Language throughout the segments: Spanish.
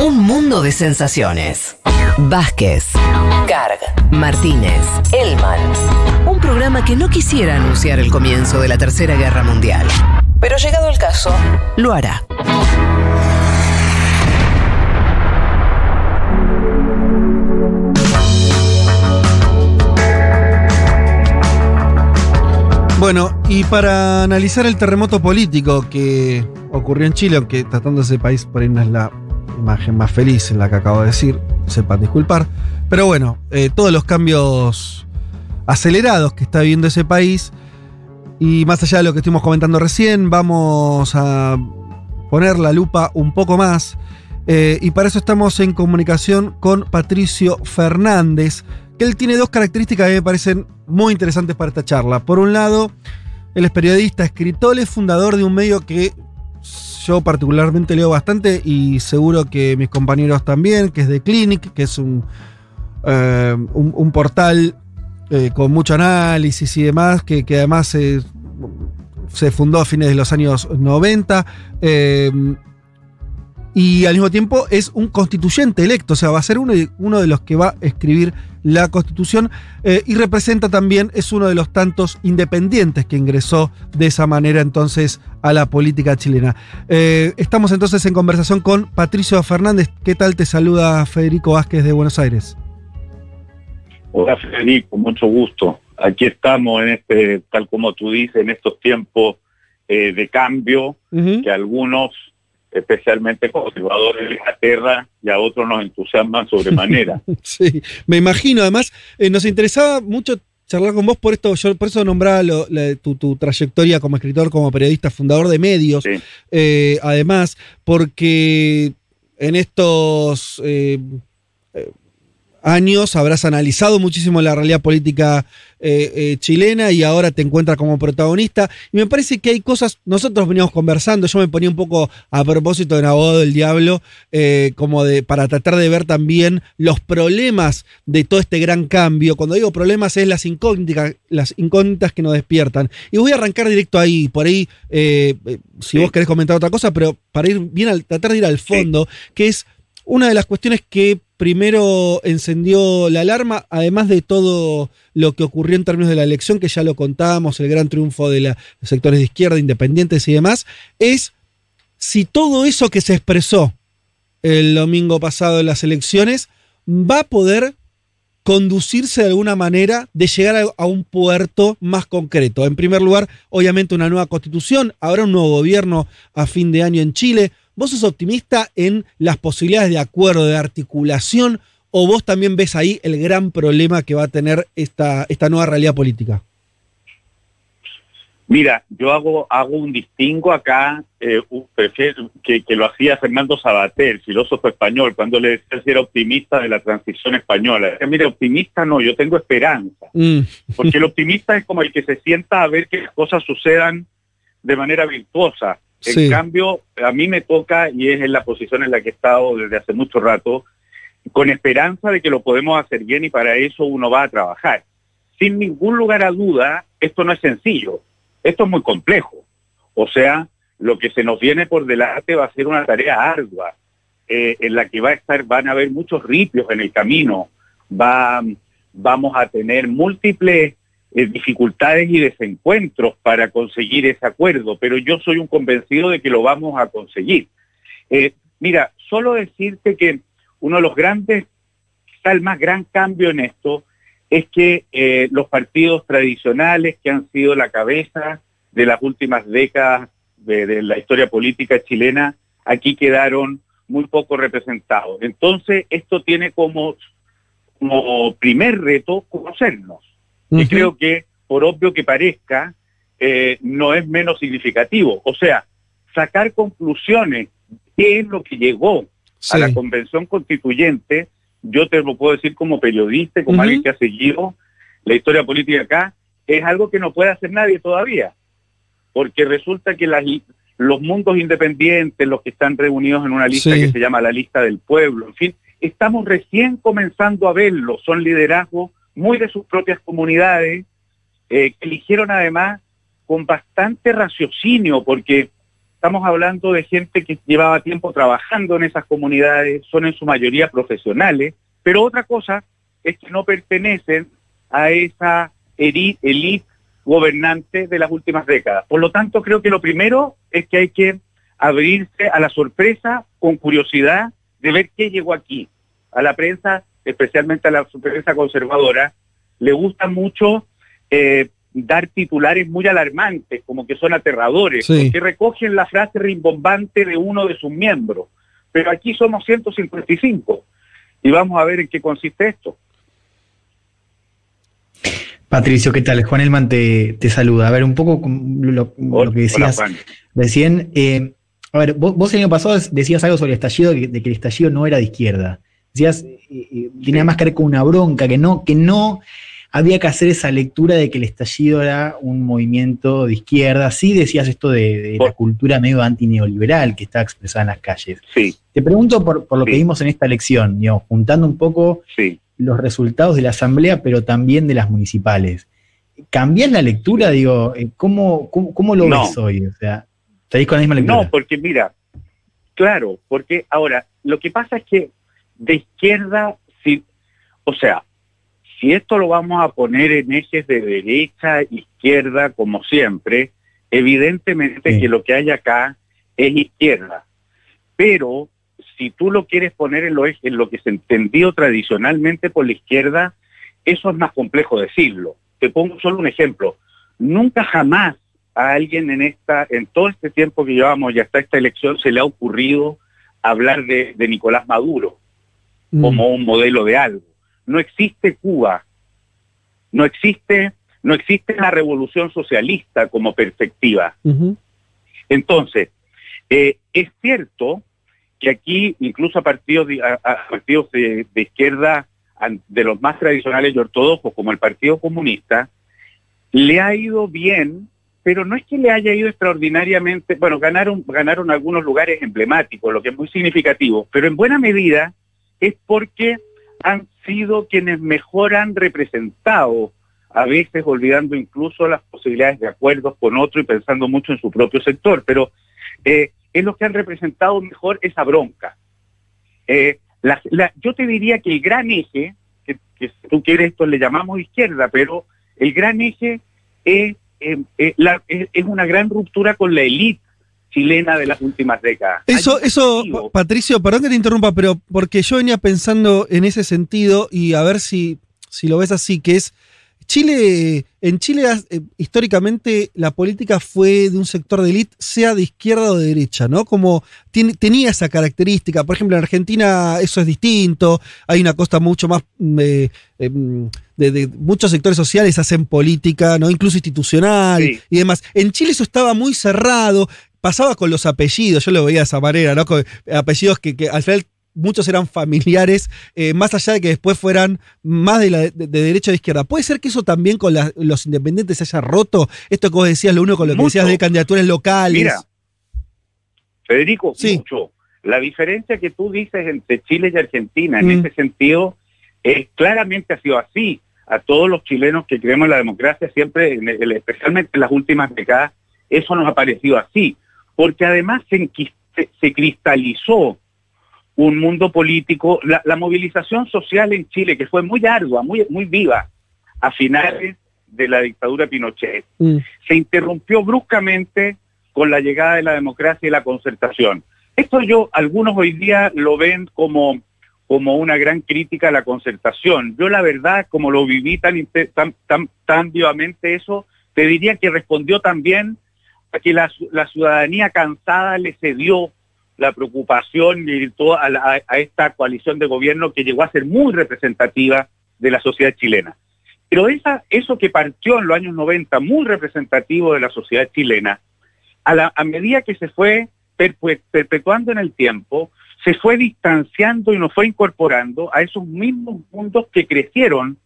Un mundo de sensaciones. Vázquez, Carg, Martínez, Elman. Un programa que no quisiera anunciar el comienzo de la Tercera Guerra Mundial. Pero llegado el caso, lo hará. Bueno, y para analizar el terremoto político que ocurrió en Chile, aunque tratando ese país por ahí no es la imagen más feliz en la que acabo de decir, sepan disculpar, pero bueno, eh, todos los cambios acelerados que está viviendo ese país, y más allá de lo que estuvimos comentando recién, vamos a poner la lupa un poco más, eh, y para eso estamos en comunicación con Patricio Fernández, que él tiene dos características que me parecen muy interesantes para esta charla. Por un lado, él es periodista, escritor, es fundador de un medio que yo particularmente leo bastante y seguro que mis compañeros también, que es The Clinic, que es un, eh, un, portal eh, con mucho análisis y demás, que, que además se, se fundó a fines de los años 90. Y al mismo tiempo es un constituyente electo, o sea, va a ser uno de, uno de los que va a escribir la constitución eh, y representa también, es uno de los tantos independientes que ingresó de esa manera entonces a la política chilena. Eh, estamos entonces en conversación con Patricio Fernández. ¿Qué tal te saluda Federico Vázquez de Buenos Aires? Hola Federico, mucho gusto. Aquí estamos en este, tal como tú dices, en estos tiempos eh, de cambio que algunos, especialmente conservadores de Inglaterra, y a otros nos entusiasman sobremanera. Sí, me imagino. Además, eh, nos interesaba mucho charlar con vos por esto, yo por eso nombraba lo- la- tu, tu trayectoria como escritor, como periodista, fundador de medios. Sí. Eh, además, porque en estos eh, años habrás analizado muchísimo la realidad política eh, eh, chilena y ahora te encuentras como protagonista. Y me parece que hay cosas, nosotros veníamos conversando, yo me ponía un poco a propósito de abogado del diablo, eh, como de para tratar de ver también los problemas de todo este gran cambio. Cuando digo problemas es las incógnitas, las incógnitas que nos despiertan. Y voy a arrancar directo ahí, por ahí, si Sí. vos querés comentar otra cosa, pero para ir bien al, tratar de ir al fondo, que es una de las cuestiones que primero encendió la alarma, además de todo lo que ocurrió en términos de la elección, que ya lo contábamos, el gran triunfo de los sectores de izquierda, independientes y demás, es si todo eso que se expresó el domingo pasado en las elecciones va a poder conducirse de alguna manera de llegar a un puerto más concreto. En primer lugar, obviamente una nueva constitución, habrá un nuevo gobierno a fin de año en Chile. ¿Vos sos optimista en las posibilidades de acuerdo, de articulación, o vos también ves ahí el gran problema que va a tener esta, esta nueva realidad política? Mira, yo hago, hago un distingo acá, eh, un- prefiero- que, que lo hacía Fernando Sabater, filósofo español, cuando le decía si era optimista de la transición española. Decía, Mira, optimista no, yo tengo esperanza. Mm, Porque el optimista es como el que se sienta a ver que las cosas sucedan de manera virtuosa. En cambio, a mí me toca, y es en la posición en la que he estado desde hace mucho rato, con esperanza de que lo podemos hacer bien y para eso uno va a trabajar. Sin ningún lugar a duda, esto no es sencillo, esto es muy complejo. O sea, lo que se nos viene por delante va a ser una tarea ardua, eh, en la que va a estar, van a haber muchos ripios en el camino, va, vamos a tener múltiples eh, dificultades y desencuentros para conseguir ese acuerdo, pero yo soy un convencido de que lo vamos a conseguir. Eh, mira, solo decirte que uno de los grandes, quizá el más gran cambio en esto, es que eh, los partidos tradicionales que han sido la cabeza de las últimas décadas de, de la historia política chilena, aquí quedaron muy poco representados. Entonces, esto tiene como, como primer reto conocernos que ujú. creo que, por obvio que parezca, eh, no es menos significativo. O sea, sacar conclusiones, qué es lo que llegó Sí. a la convención constituyente, yo te lo puedo decir como periodista, como alguien que ha seguido la historia política acá, es algo que no puede hacer nadie todavía, porque resulta que las, los mundos independientes, los que están reunidos en una lista Sí. que se llama la lista del pueblo, en fin, estamos recién comenzando a verlo, son liderazgos muy de sus propias comunidades, eh, que eligieron además con bastante raciocinio, porque estamos hablando de gente que llevaba tiempo trabajando en esas comunidades, son en su mayoría profesionales, pero otra cosa es que no pertenecen a esa elite gobernante de las últimas décadas. Por lo tanto, creo que lo primero es que hay que abrirse a la sorpresa con curiosidad de ver qué llegó aquí. A la prensa, especialmente a la prensa conservadora, le gusta mucho eh, dar titulares muy alarmantes, como que son aterradores, que recogen la frase rimbombante de uno de sus miembros. Pero aquí somos 155 y vamos a ver en qué consiste esto. Patricio, ¿qué tal? Juan Elman te, saluda. A ver, un poco lo, que decías recién. Eh, a ver, vos, el año pasado decías algo sobre el estallido, de, que el estallido no era de izquierda. Decías, eh, tenía más que ver con una bronca, que no, que no había que hacer esa lectura de que el estallido era un movimiento de izquierda. Sí decías esto de, la cultura medio antineoliberal que está expresada en las calles. Sí. Te pregunto por, lo que vimos en esta elección, digamos, juntando un poco sí los resultados de la asamblea, pero también de las municipales. ¿Cambias la lectura? Digo, eh, ¿cómo, cómo, lo ves hoy? O sea, ¿estáis con la misma lectura? No, porque mira, claro, porque ahora, lo que pasa es que de izquierda, si, o sea, si esto lo vamos a poner en ejes de derecha, izquierda, como siempre, evidentemente que lo que hay acá es izquierda. Pero si tú lo quieres poner en lo, en lo que se entendió tradicionalmente por la izquierda, eso es más complejo decirlo. Te pongo solo un ejemplo. Nunca jamás a alguien en esta, en todo este tiempo que llevamos y hasta esta elección se le ha ocurrido hablar de, Nicolás Maduro mm. como un modelo de algo. No existe Cuba, no existe, no existe la revolución socialista como perspectiva. Entonces, eh, es cierto que aquí incluso a partidos de, partidos de, izquierda de los más tradicionales y ortodoxos como el Partido Comunista le ha ido bien pero no es que le haya ido extraordinariamente, bueno, ganaron, ganaron algunos lugares emblemáticos, lo que es muy significativo, pero en buena medida es porque han sido quienes mejor han representado, a veces olvidando incluso las posibilidades de acuerdos con otro y pensando mucho en su propio sector, pero eh, es los que han representado mejor esa bronca. Eh, yo te diría que el gran eje, que, si tú quieres esto le llamamos izquierda, pero el gran eje es, eh, es, una gran ruptura con la élite chilena de las últimas décadas. Eso, eso, Patricio, perdón que te interrumpa, pero porque yo venía pensando en ese sentido y a ver si, si lo ves así, que es Chile, en Chile eh, históricamente la política fue de un sector de élite, sea de izquierda o de derecha, ¿no? Como tenía esa característica. Por ejemplo, en Argentina eso es distinto, hay una costa mucho más mm, eh, em, de, muchos sectores sociales hacen política, ¿no? Incluso institucional y demás. En Chile eso estaba muy cerrado, pasaba con los apellidos, yo lo veía de esa manera, ¿no? Con apellidos que, que al final muchos eran familiares, eh, más allá de que después fueran más de, la, de, derecha o de izquierda. ¿Puede ser que eso también con los independientes se haya roto? Esto que vos decías, lo uno con lo que decías de candidaturas locales. Mira, Federico, mucho. La diferencia que tú dices entre Chile y Argentina en mm. ese sentido es claramente ha sido así. A todos los chilenos que creemos en la democracia siempre, especialmente en las últimas décadas, eso nos ha parecido así. Porque además se, se cristalizó un mundo político, la, movilización social en Chile, que fue muy ardua, muy, muy viva, a finales de la dictadura Pinochet, mm. se interrumpió bruscamente con la llegada de la democracia y la concertación. Esto yo, algunos hoy día lo ven como, como una gran crítica a la concertación. Yo la verdad, como lo viví tan, tan, tan, tan vivamente eso, te diría que respondió también a que la, la ciudadanía cansada le cedió la preocupación y toda a, esta coalición de gobierno que llegó a ser muy representativa de la sociedad chilena. Pero esa, eso que partió en los años 90, muy representativo de la sociedad chilena, a, la, a medida que se fue perpetuando en el tiempo, se fue distanciando y nos fue incorporando a esos mismos mundos que crecieron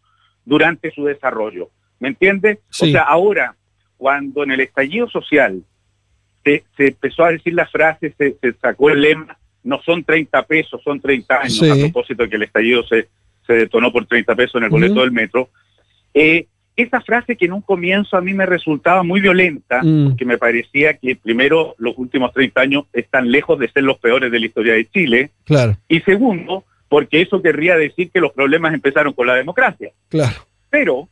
durante su desarrollo. ¿Me entiendes? O sea, ahora, cuando en el estallido social se, empezó a decir la frase, se, sacó el lema, no son 30 pesos, son 30 años, a propósito de que el estallido se, se detonó por 30 pesos en el boleto del metro. Eh, esa frase que en un comienzo a mí me resultaba muy violenta, mm. que me parecía que primero los últimos 30 años están lejos de ser los peores de la historia de Chile. Claro. Y segundo, porque eso querría decir que los problemas empezaron con la democracia. Claro. Pero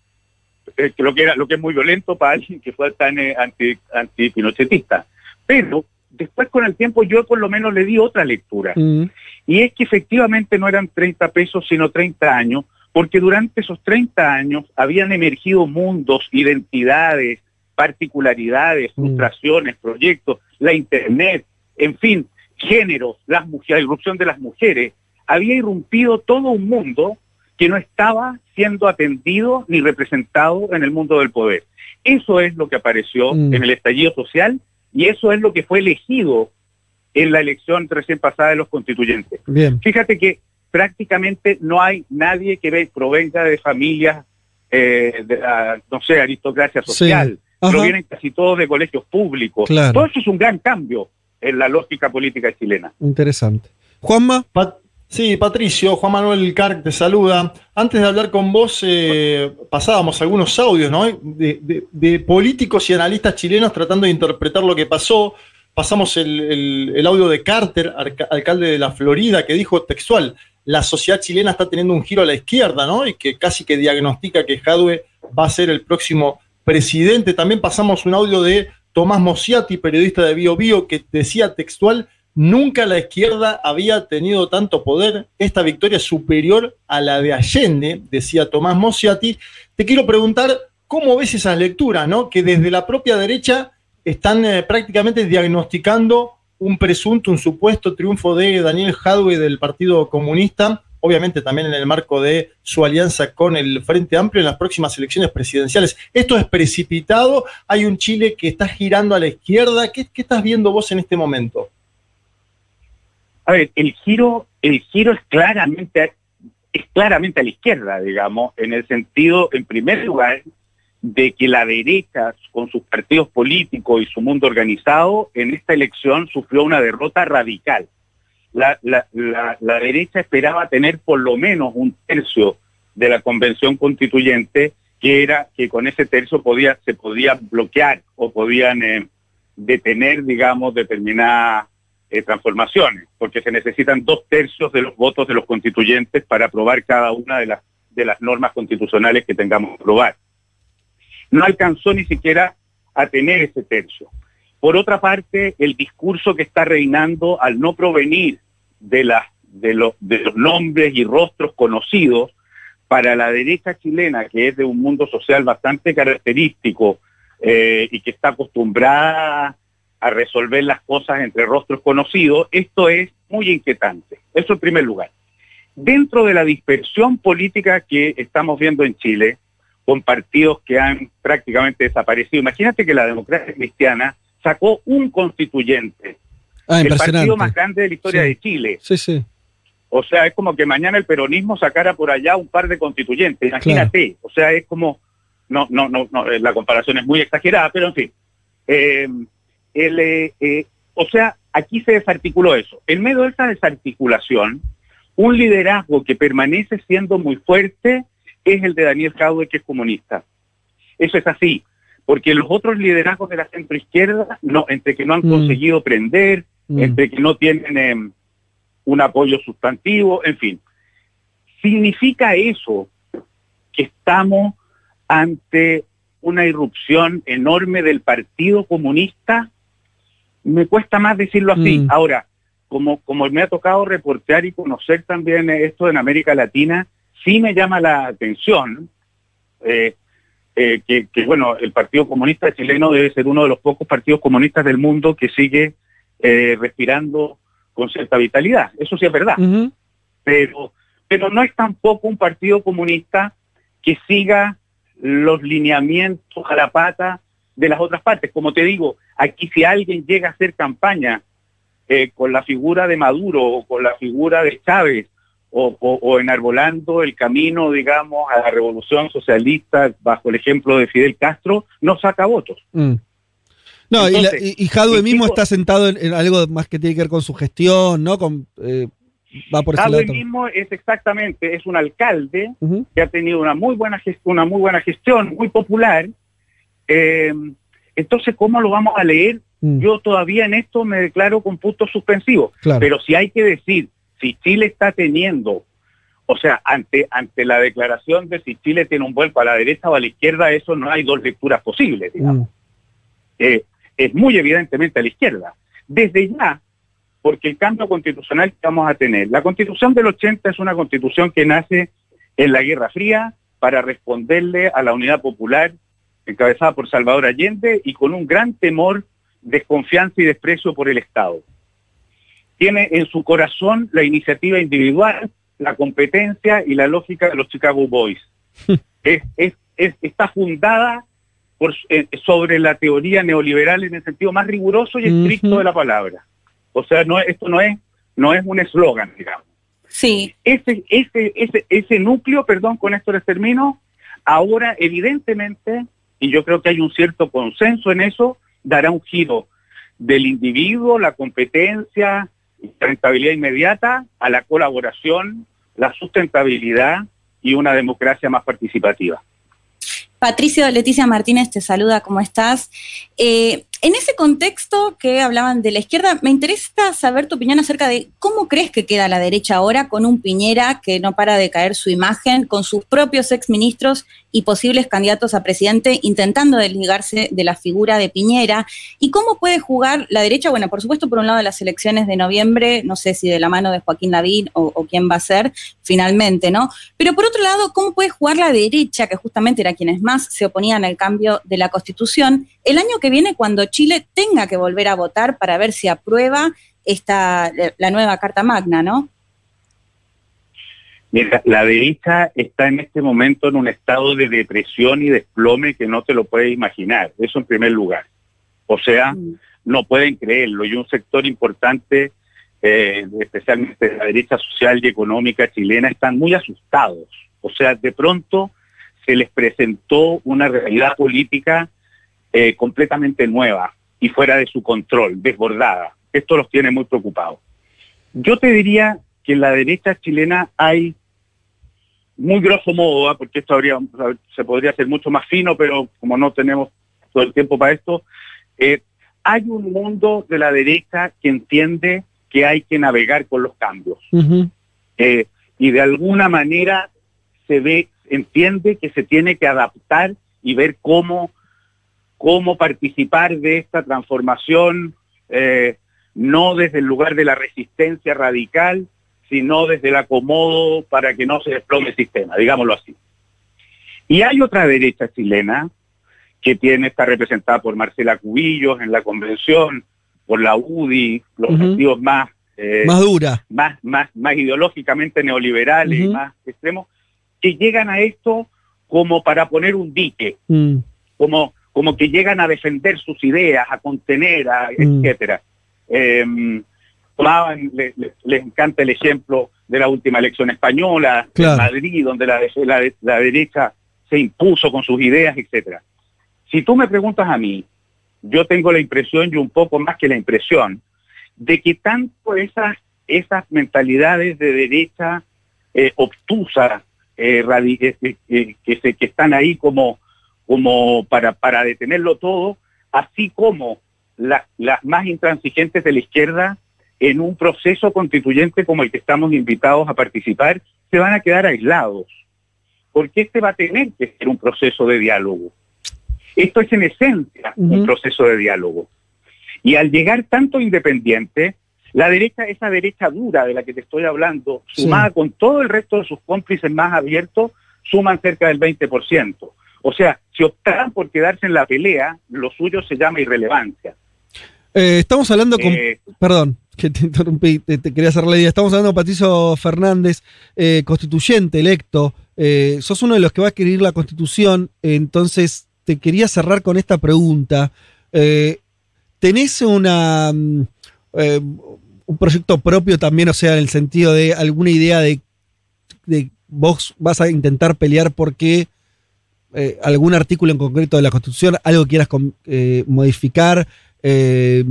eh, lo que era lo que es muy violento para alguien que fue tan eh, anti, anti pinochetista. Pero después con el tiempo yo por lo menos le di otra lectura. Mm. Y es que efectivamente no eran 30 pesos, sino 30 años, porque durante esos 30 años habían emergido mundos, identidades, particularidades, mm. frustraciones, proyectos, la Internet, en fin, géneros, las mujeres, la irrupción de las mujeres. Había irrumpido todo un mundo que no estaba siendo atendido ni representado en el mundo del poder. Eso es lo que apareció mm. en el estallido social y eso es lo que fue elegido en la elección recién pasada de los constituyentes. Bien. Fíjate que prácticamente no hay nadie que provenga de familias, eh, de, no sé, aristocracia social. Provienen casi todos de colegios públicos. Todo eso es un gran cambio en la lógica política chilena. Interesante. Juanma. Sí, Patricio, Juan Manuel Carc te saluda. Antes de hablar con vos, eh, pasábamos algunos audios ¿no? de, políticos y analistas chilenos tratando de interpretar lo que pasó. Pasamos el, audio de Carter, alcalde de la Florida, que dijo textual, la sociedad chilena está teniendo un giro a la izquierda, ¿no? Y que casi que diagnostica que Jadwe va a ser el próximo presidente. También pasamos un audio de Tomás Mosiati, periodista de Bio Bio, que decía textual, nunca la izquierda había tenido tanto poder, esta victoria es superior a la de Allende, decía Tomás Mosiati. Te quiero preguntar, ¿cómo ves esas lecturas, ¿no? Que desde la propia derecha están eh, prácticamente diagnosticando un presunto, un supuesto triunfo de Daniel Jadwe del Partido Comunista, obviamente también en el marco de su alianza con el Frente Amplio en las próximas elecciones presidenciales. ¿Esto es precipitado? ¿Hay un Chile que está girando a la izquierda? ¿Qué, estás viendo vos en este momento? A ver, el giro, el giro es claramente, es claramente a la izquierda, digamos, en el sentido, en primer lugar, de que la derecha, con sus partidos políticos y su mundo organizado, en esta elección sufrió una derrota radical. La, derecha esperaba tener por lo menos un tercio de la convención constituyente, que era que con ese tercio podía, se podía bloquear o podían eh, detener, digamos, determinadas eh, transformaciones, porque se necesitan dos tercios de los votos de los constituyentes para aprobar cada una de las, de las normas constitucionales que tengamos que aprobar no alcanzó ni siquiera a tener ese tercio. Por otra parte, el discurso que está reinando al no provenir de, de, los nombres y rostros conocidos, para la derecha chilena, que es de un mundo social bastante característico eh, y que está acostumbrada a resolver las cosas entre rostros conocidos, esto es muy inquietante. Eso en primer lugar. Dentro de la dispersión política que estamos viendo en Chile, con partidos que han prácticamente desaparecido. Imagínate que la democracia cristiana sacó un constituyente, ah, el partido más grande de la historia de Chile. Sí, sí. O sea, es como que mañana el peronismo sacara por allá un par de constituyentes. Imagínate. O sea, es como, no, no, no, no, la comparación es muy exagerada, pero en fin. Eh, eh, o sea, aquí se desarticuló eso. En medio de esa desarticulación, un liderazgo que permanece siendo muy fuerte es el de Daniel Jadwe, que es comunista. Eso es así, porque los otros liderazgos de la centroizquierda, no, entre que no han mm. conseguido prender, mm. entre que no tienen em, un apoyo sustantivo, en fin. ¿Significa eso que estamos ante una irrupción enorme del Partido Comunista? Me cuesta más decirlo así. Mm. Ahora, como, como me ha tocado reportear y conocer también esto en América Latina, sí me llama la atención eh, eh, que, bueno, el Partido Comunista chileno debe ser uno de los pocos partidos comunistas del mundo que sigue eh, respirando con cierta vitalidad. Eso sí es verdad. pero, pero no es tampoco un partido comunista que siga los lineamientos a la pata de las otras partes. Como te digo, aquí si alguien llega a hacer campaña con la figura de Maduro o con la figura de Chávez o, enarbolando el camino, digamos, a la revolución socialista bajo el ejemplo de Fidel Castro, no saca votos. Mm. No, y, Jadwe mismo está sentado en, algo más que tiene que ver con su gestión, ¿no? Con, eh, va por Jadwe mismo es exactamente, es un alcalde que ha tenido una muy buena una muy buena gestión, muy popular. Eh, entonces, ¿cómo lo vamos a leer? Mm, Yo todavía en esto me declaro con puntos suspensivos. claro. Pero si hay que decir, si Chile está teniendo, o sea, ante, ante la declaración de si Chile tiene un vuelco a la derecha o a la izquierda, eso no hay dos lecturas posibles, digamos. Mm, Eh, es muy evidentemente a la izquierda. Desde ya, porque el cambio constitucional que vamos a tener, la constitución del 80 es una constitución que nace en la Guerra Fría para responderle a la unidad popular encabezada por Salvador Allende y con un gran temor, desconfianza y desprecio por el Estado. Tiene en su corazón la iniciativa individual, la competencia y la lógica de los Chicago Boys. Es- es- es- está fundada por, eh, sobre la teoría neoliberal en el sentido más riguroso y estricto de la palabra. O sea, no, es- esto no es, no es un eslogan, digamos. Sí, Ese, ese, ese, ese núcleo, perdón, con esto les termino, ahora evidentemente, y yo creo que hay un cierto consenso en eso, dará un giro del individuo, la competencia, la rentabilidad inmediata, a la colaboración, la sustentabilidad y una democracia más participativa. Patricio Leticia Martínez te saluda, ¿cómo estás? Eh, en ese contexto que hablaban de la izquierda, me interesa saber tu opinión acerca de cómo crees que queda la derecha ahora con un Piñera que no para de caer su imagen, con sus propios exministros y posibles candidatos a presidente intentando desligarse de la figura de Piñera. ¿Y cómo puede jugar la derecha? Bueno, por supuesto, por un lado las elecciones de noviembre, no sé si de la mano de Joaquín Lavín o, o quién va a ser finalmente, ¿no? Pero por otro lado, ¿cómo puede jugar la derecha, que justamente era quienes más se oponían al cambio de la Constitución, el año que viene cuando Chile tenga que volver a votar para ver si aprueba esta, la nueva Carta Magna, ¿no? Mira, la derecha está en este momento en un estado de depresión y desplome que no te lo puedes imaginar. Eso en primer lugar. O sea, Mm. no pueden creerlo. Y un sector importante, eh, especialmente la derecha social y económica chilena, están muy asustados. O sea, de pronto se les presentó una realidad política eh, completamente nueva y fuera de su control, desbordada. Esto los tiene muy preocupados. Yo te diría que en la derecha chilena hay, muy grosso modo, ¿ah? porque esto habría, se podría hacer mucho más fino, pero como no tenemos todo el tiempo para esto, eh, hay un mundo de la derecha que entiende que hay que navegar con los cambios. Eh, y de alguna manera se ve, entiende que se tiene que adaptar y ver cómo, cómo participar de esta transformación, eh, no desde el lugar de la resistencia radical, sino desde el acomodo para que no se desplome el sistema, digámoslo así. Y hay otra derecha chilena que tiene, está representada por Marcela Cubillos en la convención, por la UDI, los Ujú. partidos más eh, Más dura. más, más, más ideológicamente neoliberales y Ujú. más extremos, que llegan a esto como para poner un dique, Mm, como, como que llegan a defender sus ideas, a contener, a, Mm. etcétera. Eh, tomaban- le- le- les encanta el ejemplo de la última elección española, Claro. en Madrid, donde la, la la derecha se impuso con sus ideas, etcétera. Si tú me preguntas a mí, yo tengo la impresión y un poco más que la impresión de que tanto esas, esas mentalidades de derecha eh, obtusa, eh, eh, eh, eh, que, se, que están ahí como, como para, para detenerlo todo, así como la- las más intransigentes de la izquierda en un proceso constituyente como el que estamos invitados a participar, se van a quedar aislados. Porque este va a tener que ser un proceso de diálogo. Esto es en esencia un proceso de diálogo. Y al llegar tanto independiente, la derecha, esa derecha dura de la que te estoy hablando, Sí. sumada con todo el resto de sus cómplices más abiertos, suman cerca del 20%. O sea, si optaran por quedarse en la pelea, lo suyo se llama irrelevancia. Eh, estamos hablando con. Eh, Perdón, que te interrumpí, te, te quería hacer la idea. Estamos hablando con Patricio Fernández, eh, constituyente electo. Sos uno de los que va a escribir la constitución, entonces te quería cerrar con esta pregunta. ¿Tenés una, mm, un proyecto propio también, o sea, en el sentido de alguna idea de, de vos vas a intentar pelear porque eh, algún artículo en concreto de la Constitución, algo quieras com- eh, modificar? Eh,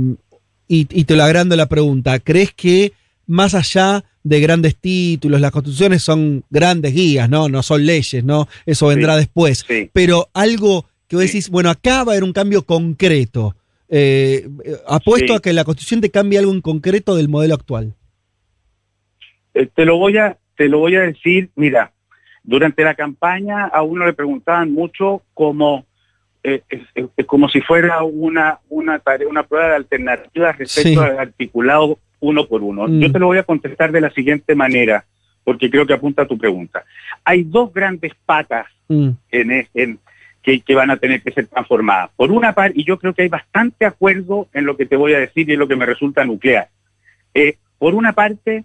y, y te lo agrando la pregunta, ¿crees que más allá de grandes títulos, las constituciones son grandes guías, ¿no? No son leyes, ¿no? Eso vendrá después. Pero algo que vos decís, bueno, acá va a haber un cambio concreto. Eh, apuesto a que la constitución te cambie algo en concreto del modelo actual. Te lo voy a, te lo voy a decir, mira, durante la campaña a uno le preguntaban mucho como, eh, como si fuera una, una, tarea, una prueba de alternativas respecto al articulado uno por uno. Yo mm. te lo voy a contestar de la siguiente manera, porque creo que apunta a tu pregunta. Hay dos grandes patas mm. en, en que, que, van a tener que ser transformadas. Por una parte, y yo creo que hay bastante acuerdo en lo que te voy a decir y en lo que me resulta nuclear. Eh, por una parte,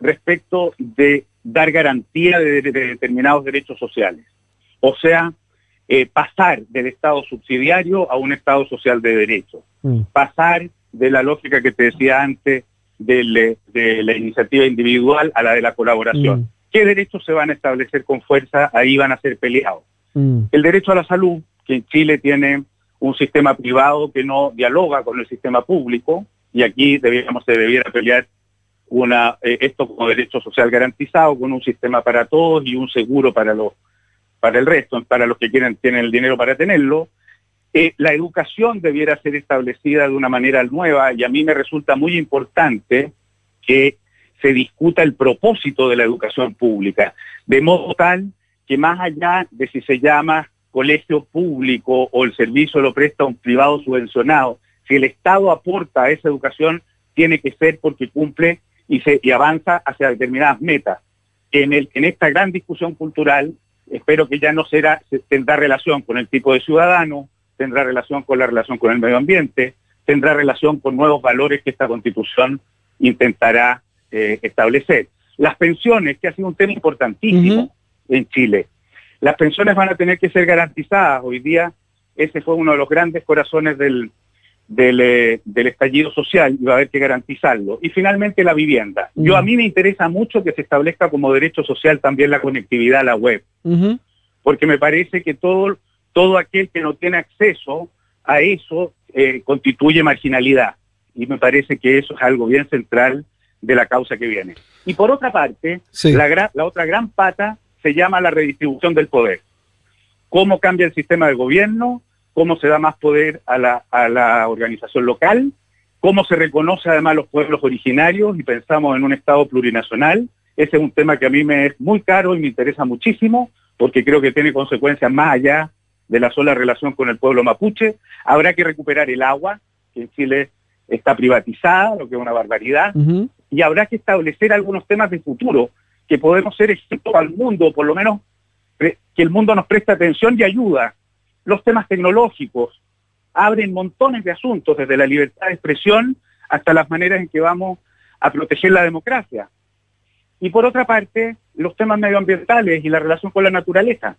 respecto de dar garantía de, determinados derechos sociales. O sea, eh, pasar del Estado subsidiario a un Estado social de derecho. Mm. Pasar de la lógica que te decía antes de, la iniciativa individual a la de la colaboración. Mm. ¿Qué derechos se van a establecer con fuerza? Ahí van a ser peleados. Mm. El derecho a la salud, que en Chile tiene un sistema privado que no dialoga con el sistema público, y aquí deberíamos, se debiera pelear una, eh, esto como derecho social garantizado, con un sistema para todos y un seguro para los para el resto, para los que quieren tienen el dinero para tenerlo. Eh, la educación debiera ser establecida de una manera nueva y a mí me resulta muy importante que se discuta el propósito de la educación pública, de modo tal que más allá de si se llama colegio público o el servicio lo presta un privado subvencionado, si el Estado aporta a esa educación, tiene que ser porque cumple y, se, y avanza hacia determinadas metas. En, el, en esta gran discusión cultural, espero que ya no será, tendrá relación con el tipo de ciudadano, tendrá relación con la relación con el medio ambiente, tendrá relación con nuevos valores que esta constitución intentará eh, establecer. Las pensiones, que ha sido un tema importantísimo en Chile, las pensiones van a tener que ser garantizadas. Hoy día ese fue uno de los grandes corazones del, eh, del, estallido social y va a haber que garantizarlo. Y finalmente la vivienda. Yo a mí me interesa mucho que se establezca como derecho social también la conectividad a la web, porque me parece que todo, todo aquel que no tiene acceso a eso eh, constituye marginalidad. Y me parece que eso es algo bien central de la causa que viene. Y por otra parte, la, la otra gran pata se llama la redistribución del poder. ¿Cómo cambia el sistema de gobierno? Cómo se da más poder a la, organización local, cómo se reconoce además los pueblos originarios y pensamos en un Estado plurinacional. Ese es un tema que a mí me es muy caro y me interesa muchísimo porque creo que tiene consecuencias más allá de la sola relación con el pueblo mapuche. Habrá que recuperar el agua, que en Chile está privatizada, lo que es una barbaridad, y habrá que establecer algunos temas de futuro que podemos ser ejemplos al mundo, por lo menos que el mundo nos preste atención y ayuda los temas tecnológicos, abren montones de asuntos, desde la libertad de expresión hasta las maneras en que vamos a proteger la democracia. Y por otra parte, los temas medioambientales y la relación con la naturaleza,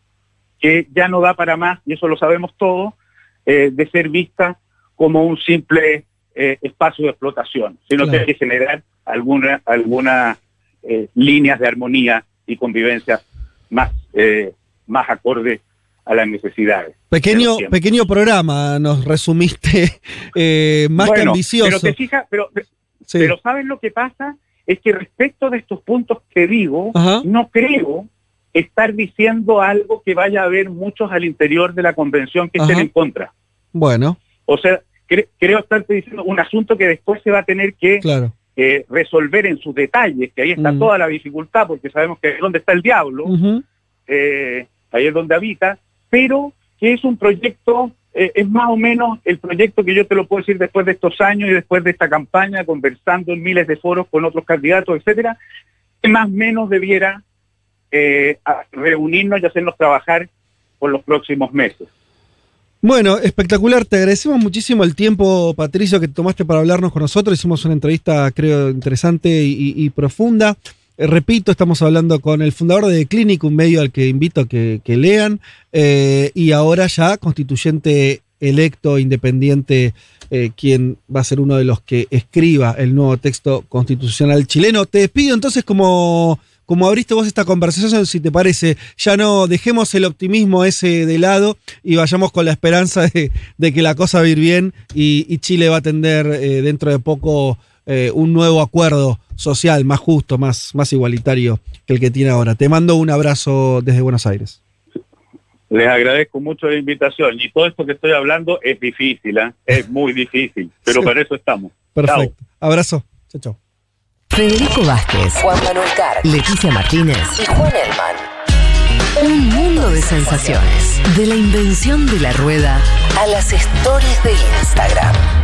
que ya no da para más, y eso lo sabemos todos, eh, de ser vista como un simple eh, espacio de explotación, sino que hay que generar algunas alguna, eh, líneas de armonía y convivencia más, más acorde a las necesidades. Pequeño, pequeño programa, nos resumiste eh, más que ambicioso. Pero te fijas, pero, pero ¿sabes lo que pasa? Es que respecto de estos puntos que digo, no creo estar diciendo algo que vaya a haber muchos al interior de la convención que estén en contra. Bueno. O sea, creo estarte diciendo un asunto que después se va a tener que eh, resolver en sus detalles, que ahí está mm. toda la dificultad, porque sabemos que es donde está el diablo, eh, ahí es donde habita, pero que es un proyecto, eh, es más o menos el proyecto que yo te lo puedo decir después de estos años y después de esta campaña, conversando en miles de foros con otros candidatos, etcétera, que más o menos debiera eh, reunirnos y hacernos trabajar por los próximos meses. Bueno, espectacular. Te agradecemos muchísimo el tiempo, Patricio, que tomaste para hablarnos con nosotros. Hicimos una entrevista, creo, interesante y profunda. Eh, repito, estamos hablando con el fundador de Clinic, un medio al que invito a que, lean, eh, y ahora ya constituyente electo, independiente, eh, quien va a ser uno de los que escriba el nuevo texto constitucional chileno. Te despido entonces como, como abriste vos esta conversación, si te parece, ya no dejemos el optimismo ese de lado y vayamos con la esperanza de, que la cosa va a ir bien y, Chile va a tener dentro de poco un nuevo acuerdo social, más justo, más, más igualitario que el que tiene ahora. Te mando un abrazo desde Buenos Aires. Les agradezco mucho la invitación y todo esto que estoy hablando es difícil, ¿eh? es muy difícil, pero para eso estamos. Perfecto. Abrazo. Chao, chao. Federico Vázquez, Juan Manuel Carr, Leticia Martínez y Juan Elman. Un mundo de sensaciones. De la invención de la rueda a las stories de Instagram.